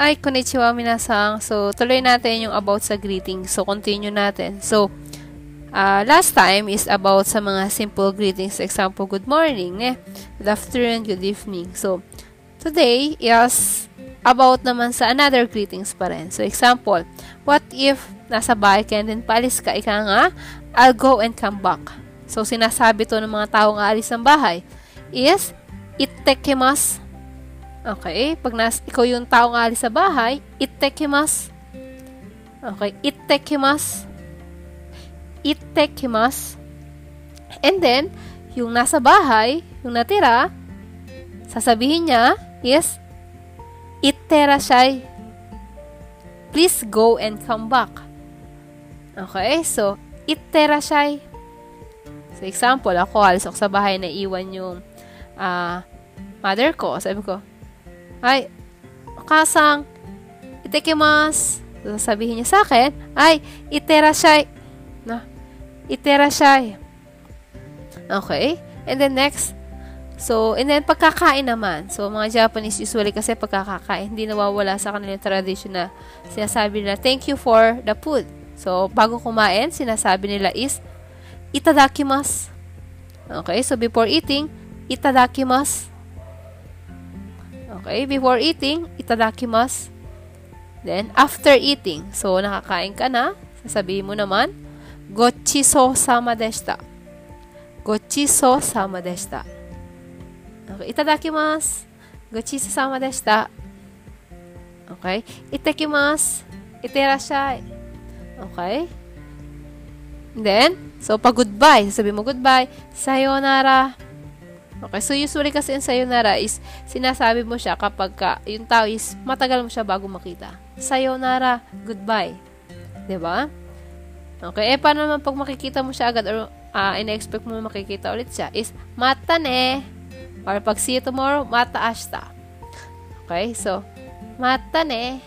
Ay, konnichiwa minasang. So, tuloy natin yung about sa greeting. So, continue natin. So, uh, last time is about sa mga simple greetings. Example, good morning, ne? Good afternoon, good evening. So, today is about naman sa another greetings pa rin. So, example, what if nasa bahay ka and then palis ka, ika nga, I'll go and come back. So, sinasabi to ng mga taong aalis ng bahay is, ittekimasu Okay? Pag nas, ikaw yung taong alis sa bahay, ittekimasu. Okay? Ittekimasu. Ittekimasu. And then, yung nasa bahay, yung natira, sasabihin niya is, itterashai. Please go and come back. Okay? So, itterashai. So, example, ako, alis ako sa bahay na iwan yung uh, mother ko. Sabi ko, ay, kasang, itekimasu. Sasabihin niya sa akin, ay, iterashai. Na, iterashai. Okay? And then next, so, and then pagkakain naman. So, mga Japanese usually kasi pagkakakain, hindi nawawala sa kanilang tradition na sinasabi nila, thank you for the food. So, bago kumain, sinasabi nila is, itadakimasu. Okay? So, before eating, itadakimasu. Okay, before eating, itadakimasu. Then, after eating, so nakakain ka na, sasabihin mo naman, gochiso sama deshita. Gochiso sama deshita. Okay, itadakimasu. Gochiso sama deshita. Okay, itakimasu. Iterashai. Okay? Then, so pag goodbye, sasabihin mo goodbye, sayonara. Okay, so usually kasi yung sayonara is sinasabi mo siya kapag ka, yung tao is matagal mo siya bago makita. Sayonara, goodbye. 'Di ba? Okay, eh paano naman pag makikita mo siya agad or uh, ina-expect mo makikita ulit siya is mata ne or pag see you tomorrow, mata ashta. Okay, so mata ne.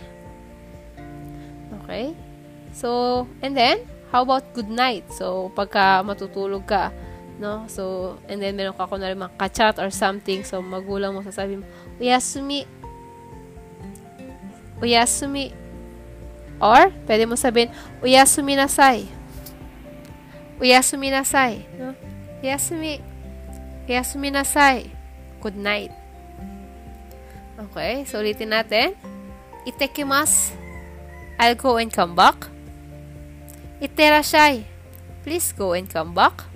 Okay? So, and then, how about good night? So, pagka matutulog ka, no? So, and then meron ka kunwari mga kachat or something, so magulang mo sasabi mo, Uyasumi. Uyasumi. Or, pwede mo sabihin, Uyasumi nasay. Uyasumi nasay. No? Uyasumi. Uyasumi nasay. Good night. Okay, so ulitin natin. Itekimasu. I'll go and come back. Iterashai. Please go and come back.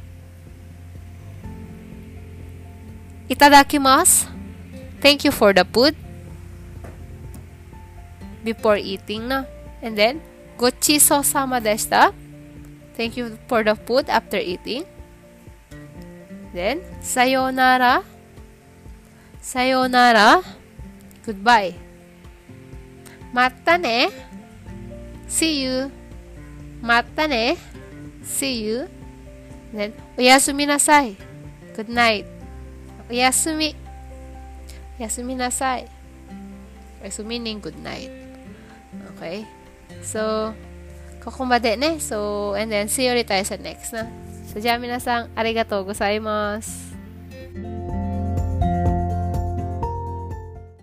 Itadakimasu. Thank you for the food. Before eating na. And then, gochiso sama deshita. Thank you for the food after eating. Then, sayonara. Sayonara. Goodbye. Mata ne. See you. Mata ne. See you. Then, oyasumi nasai. Good night. Oyasumi. Oyasumi nasai. So, meaning good night. Okay? So, kokumade ne. So, and then, see you tayo sa next na. So, jami na sang arigatou gozaimasu.